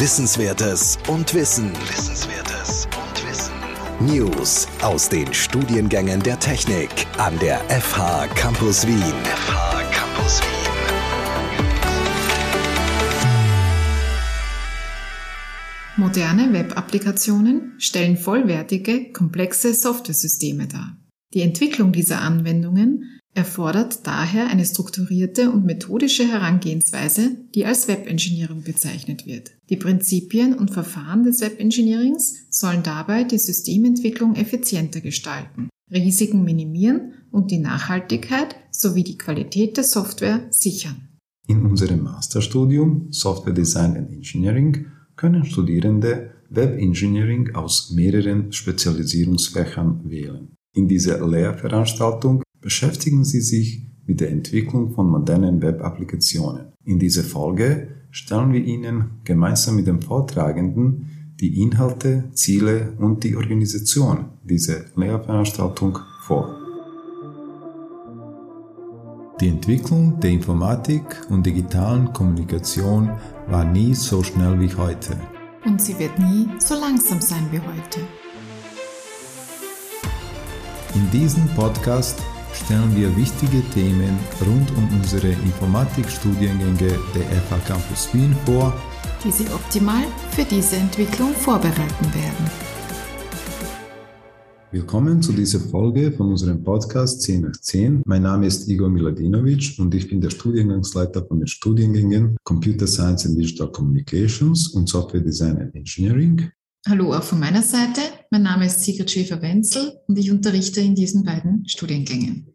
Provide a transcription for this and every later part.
Wissenswertes und Wissen. Wissenswertes und Wissen. News aus den Studiengängen der Technik an der FH Campus Wien. FH Campus Wien. Moderne Web-Applikationen stellen vollwertige, komplexe Softwaresysteme dar. Die Entwicklung dieser Anwendungen erfordert daher eine strukturierte und methodische Herangehensweise, die als Web-Engineering bezeichnet wird. Die Prinzipien und Verfahren des Web-Engineerings sollen dabei die Systementwicklung effizienter gestalten, Risiken minimieren und die Nachhaltigkeit sowie die Qualität der Software sichern. In unserem Masterstudium Software Design and Engineering können Studierende Web Engineering aus mehreren Spezialisierungsfächern wählen. In dieser Lehrveranstaltung beschäftigen Sie sich mit der Entwicklung von modernen Web-Applikationen. In dieser Folge stellen wir Ihnen gemeinsam mit dem Vortragenden die Inhalte, Ziele und die Organisation dieser Lehrveranstaltung vor. Die Entwicklung der Informatik und digitalen Kommunikation war nie so schnell wie heute. Und sie wird nie so langsam sein wie heute. In diesem Podcast stellen wir wichtige Themen rund um unsere Informatikstudiengänge der FH Campus Wien vor, die Sie optimal für diese Entwicklung vorbereiten werden. Willkommen zu dieser Folge von unserem Podcast 10 nach 10. Mein Name ist Igor Miladinovic und ich bin der Studiengangsleiter von den Studiengängen Computer Science and Digital Communications und Software Design and Engineering. Hallo auch von meiner Seite. Mein Name ist Sigrid Schäfer-Wenzel und ich unterrichte in diesen beiden Studiengängen.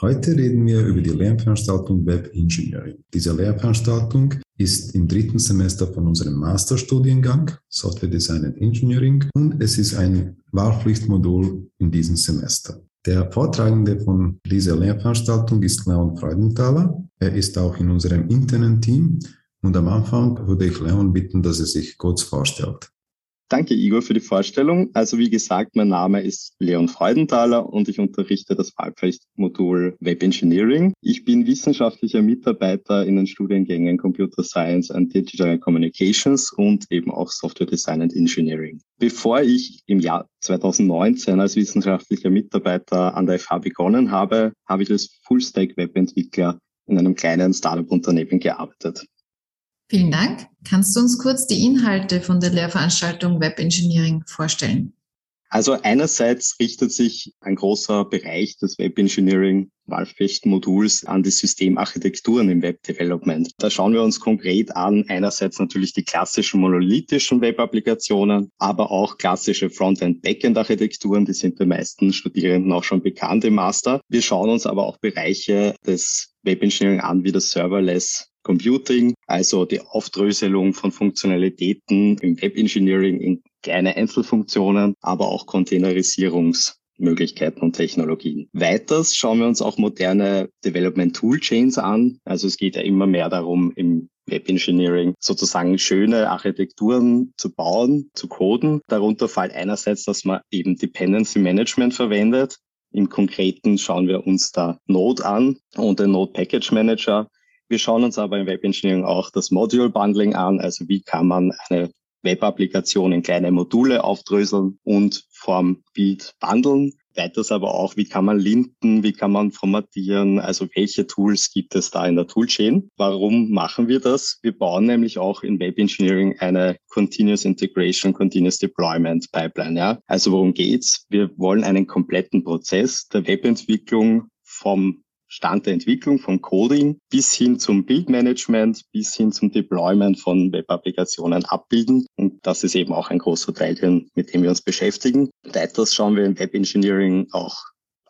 Heute reden wir über die Lehrveranstaltung Web Engineering. Diese Lehrveranstaltung ist im dritten Semester von unserem Masterstudiengang Software Design and Engineering und es ist ein Wahlpflichtmodul in diesem Semester. Der Vortragende von dieser Lehrveranstaltung ist Leon Freudenthaler. Er ist auch in unserem internen Team und am Anfang würde ich Leon bitten, dass er sich kurz vorstellt. Danke, Igor, für die Vorstellung. Also wie gesagt, mein Name ist Leon Freudenthaler und ich unterrichte das Wahlpflichtmodul Web Engineering. Ich bin wissenschaftlicher Mitarbeiter in den Studiengängen Computer Science and Digital Communications und eben auch Software Design and Engineering. Bevor ich im Jahr 2019 als wissenschaftlicher Mitarbeiter an der FH begonnen habe, habe ich als Full-Stack-Webentwickler in einem kleinen Startup-Unternehmen gearbeitet. Vielen Dank. Kannst du uns kurz die Inhalte von der Lehrveranstaltung Web Engineering vorstellen? Also einerseits richtet sich ein großer Bereich des Web Engineering Wahlpflichtmoduls an die Systemarchitekturen im Web Development. Da schauen wir uns konkret an, einerseits natürlich die klassischen monolithischen Web-Applikationen, aber auch klassische Frontend-Backend-Architekturen, die sind den meisten Studierenden auch schon bekannt im Master. Wir schauen uns aber auch Bereiche des Web Engineering an, wie das Serverless Computing, also die Aufdröselung von Funktionalitäten im Web Engineering in kleine Einzelfunktionen, aber auch Containerisierungsmöglichkeiten und Technologien. Weiters schauen wir uns auch moderne Development Toolchains an. Also es geht ja immer mehr darum, im Web Engineering sozusagen schöne Architekturen zu bauen, zu coden. Darunter fällt einerseits, dass man eben Dependency Management verwendet. Im Konkreten schauen wir uns da Node an und den Node Package Manager wir schauen uns aber im Web Engineering auch das Module Bundling an, also wie kann man eine Web-Applikation in kleine Module aufdröseln und vom Build bundeln. Weiters aber auch, wie kann man linten, wie kann man formatieren, also welche Tools gibt es da in der Toolchain. Warum machen wir das? Wir bauen nämlich auch in Web Engineering eine Continuous Integration, Continuous Deployment Pipeline. Ja? Also worum geht's? Wir wollen einen kompletten Prozess der Webentwicklung vom Stand der Entwicklung von Coding bis hin zum Bildmanagement, bis hin zum Deployment von Web-Applikationen abbilden. Und das ist eben auch ein großer Teil, mit dem wir uns beschäftigen. Weiters schauen wir im Web Engineering auch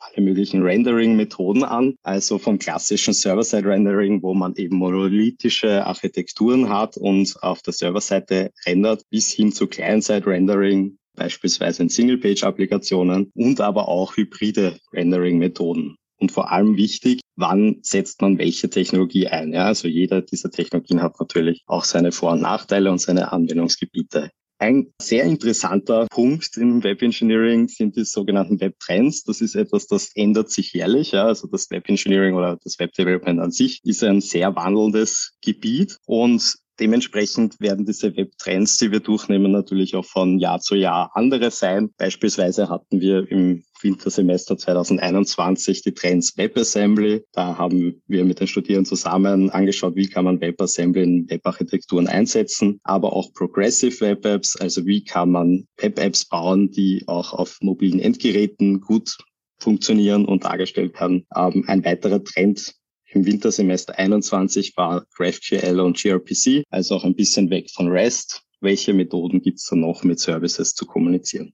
alle möglichen Rendering-Methoden an, also vom klassischen Server-Side-Rendering, wo man eben monolithische Architekturen hat und auf der Serverseite rendert, bis hin zu Client-Side-Rendering, beispielsweise in Single-Page-Applikationen und aber auch hybride Rendering-Methoden und vor allem wichtig, wann setzt man welche Technologie ein. Ja, also jeder dieser Technologien hat natürlich auch seine Vor- und Nachteile und seine Anwendungsgebiete. Ein sehr interessanter Punkt im Web Engineering sind die sogenannten Web Trends. Das ist etwas, das ändert sich jährlich. Ja. Also das Web Engineering oder das Web Development an sich ist ein sehr wandelndes Gebiet und Dementsprechend werden diese Web-Trends, die wir durchnehmen, natürlich auch von Jahr zu Jahr andere sein. Beispielsweise hatten wir im Wintersemester 2021 die Trends WebAssembly. Da haben wir mit den Studierenden zusammen angeschaut, wie kann man WebAssembly in Webarchitekturen einsetzen, aber auch Progressive Web Apps, also wie kann man Web-Apps bauen, die auch auf mobilen Endgeräten gut funktionieren und dargestellt werden. Ähm, ein weiterer Trend im Wintersemester 21 war GraphQL und gRPC, also auch ein bisschen weg von REST. Welche Methoden gibt es da noch mit Services zu kommunizieren?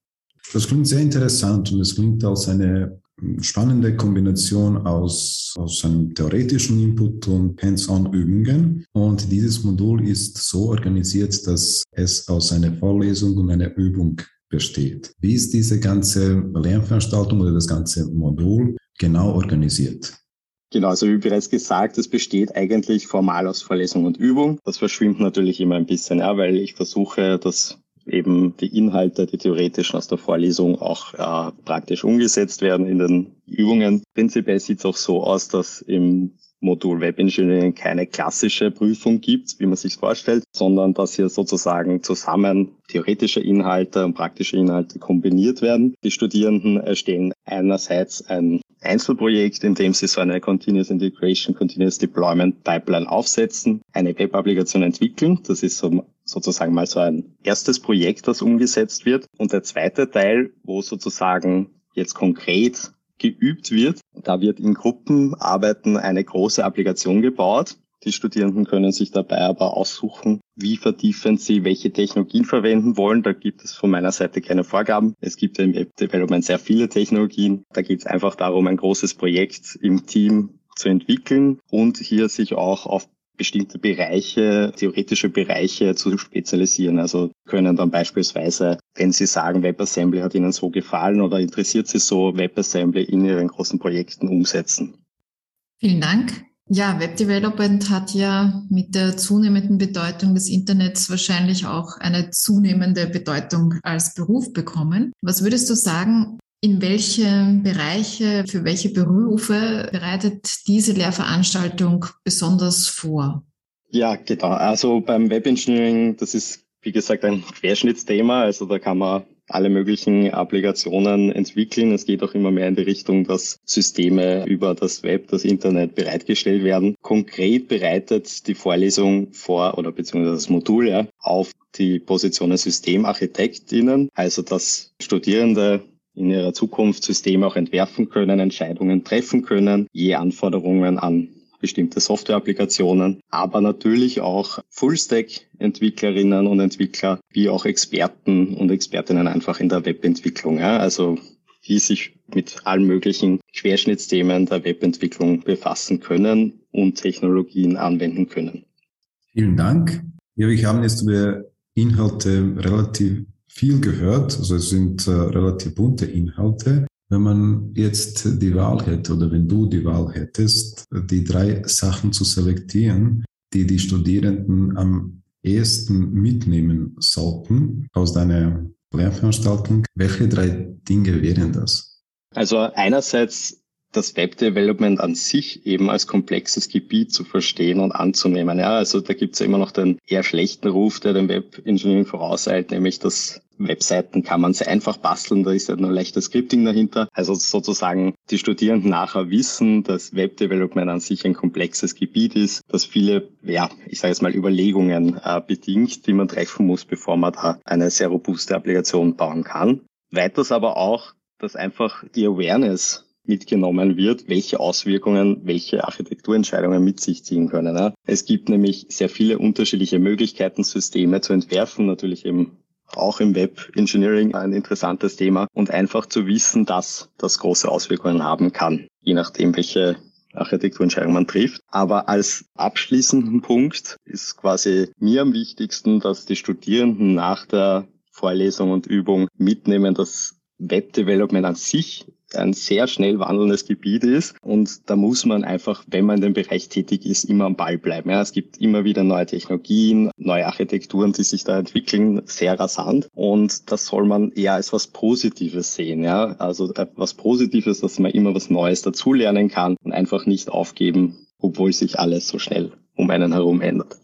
Das klingt sehr interessant und es klingt als eine spannende Kombination aus, aus einem theoretischen Input und Hands-on-Übungen. Und dieses Modul ist so organisiert, dass es aus einer Vorlesung und einer Übung besteht. Wie ist diese ganze Lernveranstaltung oder das ganze Modul genau organisiert? Genau, also wie bereits gesagt, es besteht eigentlich formal aus Vorlesung und Übung. Das verschwimmt natürlich immer ein bisschen, ja, weil ich versuche, dass eben die Inhalte, die theoretischen aus der Vorlesung auch äh, praktisch umgesetzt werden in den Übungen. Prinzipiell sieht es auch so aus, dass im Modul Web Engineering keine klassische Prüfung gibt, wie man sich vorstellt, sondern dass hier sozusagen zusammen theoretische Inhalte und praktische Inhalte kombiniert werden. Die Studierenden erstellen einerseits ein Einzelprojekt, in dem sie so eine Continuous Integration, Continuous Deployment Pipeline aufsetzen, eine Web-Applikation entwickeln. Das ist so, sozusagen mal so ein erstes Projekt, das umgesetzt wird. Und der zweite Teil, wo sozusagen jetzt konkret geübt wird. Da wird in Gruppenarbeiten eine große Applikation gebaut. Die Studierenden können sich dabei aber aussuchen, wie vertiefen sie welche Technologien verwenden wollen. Da gibt es von meiner Seite keine Vorgaben. Es gibt im Web Development sehr viele Technologien. Da geht es einfach darum, ein großes Projekt im Team zu entwickeln und hier sich auch auf bestimmte Bereiche, theoretische Bereiche zu spezialisieren. Also können dann beispielsweise, wenn Sie sagen, WebAssembly hat Ihnen so gefallen oder interessiert Sie so, WebAssembly in Ihren großen Projekten umsetzen. Vielen Dank. Ja, Web Development hat ja mit der zunehmenden Bedeutung des Internets wahrscheinlich auch eine zunehmende Bedeutung als Beruf bekommen. Was würdest du sagen, in welche Bereiche, für welche Berufe bereitet diese Lehrveranstaltung besonders vor? Ja, genau. Also beim Webengineering, das ist wie gesagt ein Querschnittsthema. Also da kann man alle möglichen Applikationen entwickeln. Es geht auch immer mehr in die Richtung, dass Systeme über das Web, das Internet bereitgestellt werden. Konkret bereitet die Vorlesung vor oder beziehungsweise das Modul ja, auf die Position Systemarchitektinnen, also dass Studierende in ihrer Zukunft Systeme auch entwerfen können, Entscheidungen treffen können, je Anforderungen an bestimmte Software-Applikationen, aber natürlich auch Full-Stack-Entwicklerinnen und Entwickler, wie auch Experten und Expertinnen einfach in der Webentwicklung. Ja? Also die sich mit allen möglichen Querschnittsthemen der Webentwicklung befassen können und Technologien anwenden können. Vielen Dank. Ja, wir haben jetzt über Inhalte relativ viel gehört. Also es sind äh, relativ bunte Inhalte. Wenn man jetzt die Wahl hätte oder wenn du die Wahl hättest, die drei Sachen zu selektieren, die die Studierenden am ehesten mitnehmen sollten aus deiner Lehrveranstaltung, welche drei Dinge wären das? Also einerseits das Web-Development an sich eben als komplexes Gebiet zu verstehen und anzunehmen. Ja, also da gibt es ja immer noch den eher schlechten Ruf, der dem Web-Engineering vorauseilt, nämlich dass Webseiten kann man sehr einfach basteln, da ist ja nur leichtes Scripting dahinter. Also sozusagen die Studierenden nachher wissen, dass Web-Development an sich ein komplexes Gebiet ist, das viele, ja, ich sage jetzt mal Überlegungen äh, bedingt, die man treffen muss, bevor man da eine sehr robuste Applikation bauen kann. Weiters aber auch, dass einfach die Awareness mitgenommen wird, welche Auswirkungen welche Architekturentscheidungen mit sich ziehen können. Es gibt nämlich sehr viele unterschiedliche Möglichkeiten, Systeme zu entwerfen, natürlich eben auch im Web Engineering ein interessantes Thema und einfach zu wissen, dass das große Auswirkungen haben kann, je nachdem, welche Architekturentscheidung man trifft. Aber als abschließenden Punkt ist quasi mir am wichtigsten, dass die Studierenden nach der Vorlesung und Übung mitnehmen, dass Web Development an sich ein sehr schnell wandelndes Gebiet ist. Und da muss man einfach, wenn man in dem Bereich tätig ist, immer am Ball bleiben. Ja, es gibt immer wieder neue Technologien, neue Architekturen, die sich da entwickeln, sehr rasant. Und das soll man eher als was Positives sehen. Ja, also was Positives, dass man immer was Neues dazulernen kann und einfach nicht aufgeben, obwohl sich alles so schnell um einen herum ändert.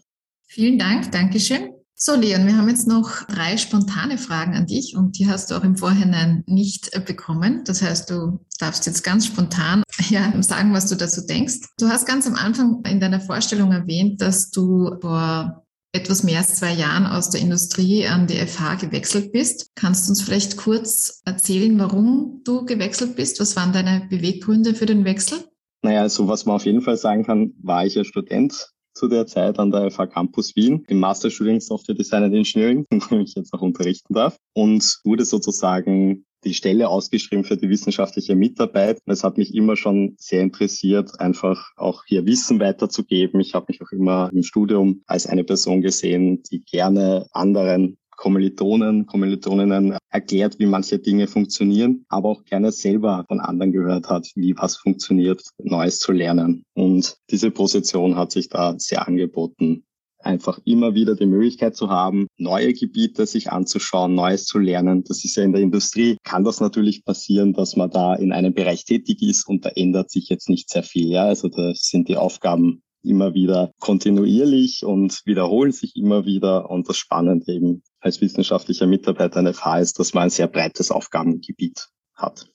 Vielen Dank, Dankeschön. So, Leon, wir haben jetzt noch drei spontane Fragen an dich und die hast du auch im Vorhinein nicht bekommen. Das heißt, du darfst jetzt ganz spontan ja, sagen, was du dazu denkst. Du hast ganz am Anfang in deiner Vorstellung erwähnt, dass du vor etwas mehr als zwei Jahren aus der Industrie an die FH gewechselt bist. Kannst du uns vielleicht kurz erzählen, warum du gewechselt bist? Was waren deine Beweggründe für den Wechsel? Naja, also was man auf jeden Fall sagen kann, war ich ja Student zu der Zeit an der FH Campus Wien im Masterstudium Software Design and Engineering, in dem ich jetzt auch unterrichten darf und wurde sozusagen die Stelle ausgeschrieben für die wissenschaftliche Mitarbeit. Es hat mich immer schon sehr interessiert, einfach auch hier Wissen weiterzugeben. Ich habe mich auch immer im Studium als eine Person gesehen, die gerne anderen Kommilitonen, Kommilitoninnen erklärt, wie manche Dinge funktionieren, aber auch gerne selber von anderen gehört hat, wie was funktioniert, Neues zu lernen. Und diese Position hat sich da sehr angeboten, einfach immer wieder die Möglichkeit zu haben, neue Gebiete sich anzuschauen, Neues zu lernen. Das ist ja in der Industrie, kann das natürlich passieren, dass man da in einem Bereich tätig ist und da ändert sich jetzt nicht sehr viel. Ja, also da sind die Aufgaben immer wieder kontinuierlich und wiederholen sich immer wieder. Und das Spannende eben als wissenschaftlicher Mitarbeiter an FH ist, dass man ein sehr breites Aufgabengebiet hat.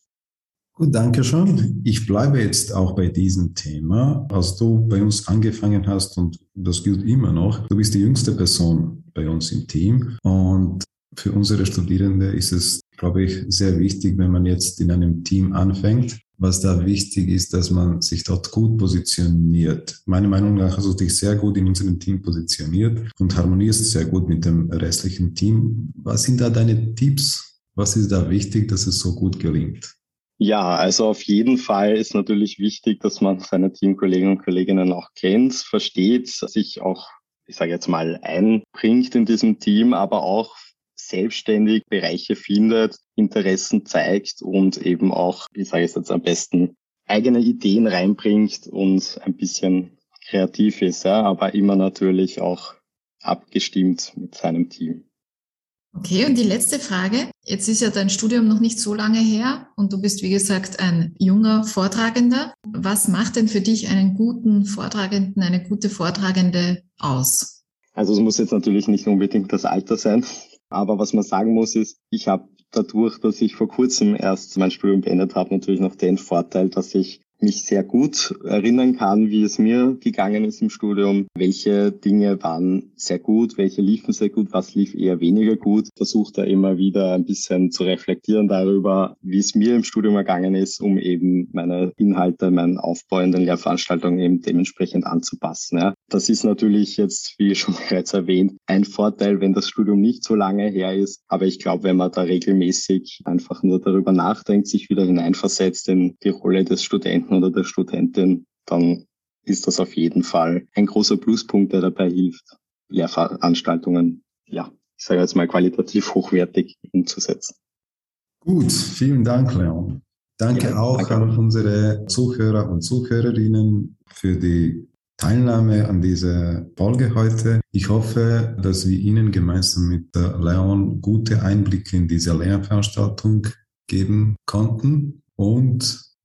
Gut, danke schon. Ich bleibe jetzt auch bei diesem Thema. Als du bei uns angefangen hast, und das gilt immer noch, du bist die jüngste Person bei uns im Team. Und für unsere Studierende ist es, glaube ich, sehr wichtig, wenn man jetzt in einem Team anfängt. Was da wichtig ist, dass man sich dort gut positioniert. Meiner Meinung nach hast du dich sehr gut in unserem Team positioniert und harmonierst sehr gut mit dem restlichen Team. Was sind da deine Tipps? Was ist da wichtig, dass es so gut gelingt? Ja, also auf jeden Fall ist natürlich wichtig, dass man seine Teamkollegen und Kolleginnen auch kennt, versteht, sich auch, ich sage jetzt mal, einbringt in diesem Team, aber auch selbstständig Bereiche findet, Interessen zeigt und eben auch, wie sage ich jetzt am besten, eigene Ideen reinbringt und ein bisschen kreativ ist, ja, aber immer natürlich auch abgestimmt mit seinem Team. Okay, und die letzte Frage. Jetzt ist ja dein Studium noch nicht so lange her und du bist, wie gesagt, ein junger Vortragender. Was macht denn für dich einen guten Vortragenden, eine gute Vortragende aus? Also es muss jetzt natürlich nicht unbedingt das Alter sein, aber was man sagen muss ist, ich habe dadurch, dass ich vor kurzem erst mein Studium beendet habe, natürlich noch den Vorteil, dass ich mich sehr gut erinnern kann, wie es mir gegangen ist im Studium, welche Dinge waren sehr gut, welche liefen sehr gut, was lief eher weniger gut. Versuche da immer wieder ein bisschen zu reflektieren darüber, wie es mir im Studium ergangen ist, um eben meine Inhalte, meinen Aufbau in den Lehrveranstaltungen eben dementsprechend anzupassen. Ja. Das ist natürlich jetzt, wie schon bereits erwähnt, ein Vorteil, wenn das Studium nicht so lange her ist. Aber ich glaube, wenn man da regelmäßig einfach nur darüber nachdenkt, sich wieder hineinversetzt in die Rolle des Studenten, Studenten oder der Studentin, dann ist das auf jeden Fall ein großer Pluspunkt, der dabei hilft, Lehrveranstaltungen, ja, ich sage jetzt mal qualitativ hochwertig umzusetzen. Gut, vielen Dank, Leon. Danke ja, auch danke. an unsere Zuhörer und Zuhörerinnen für die Teilnahme an dieser Folge heute. Ich hoffe, dass wir Ihnen gemeinsam mit Leon gute Einblicke in diese Lehrveranstaltung geben konnten und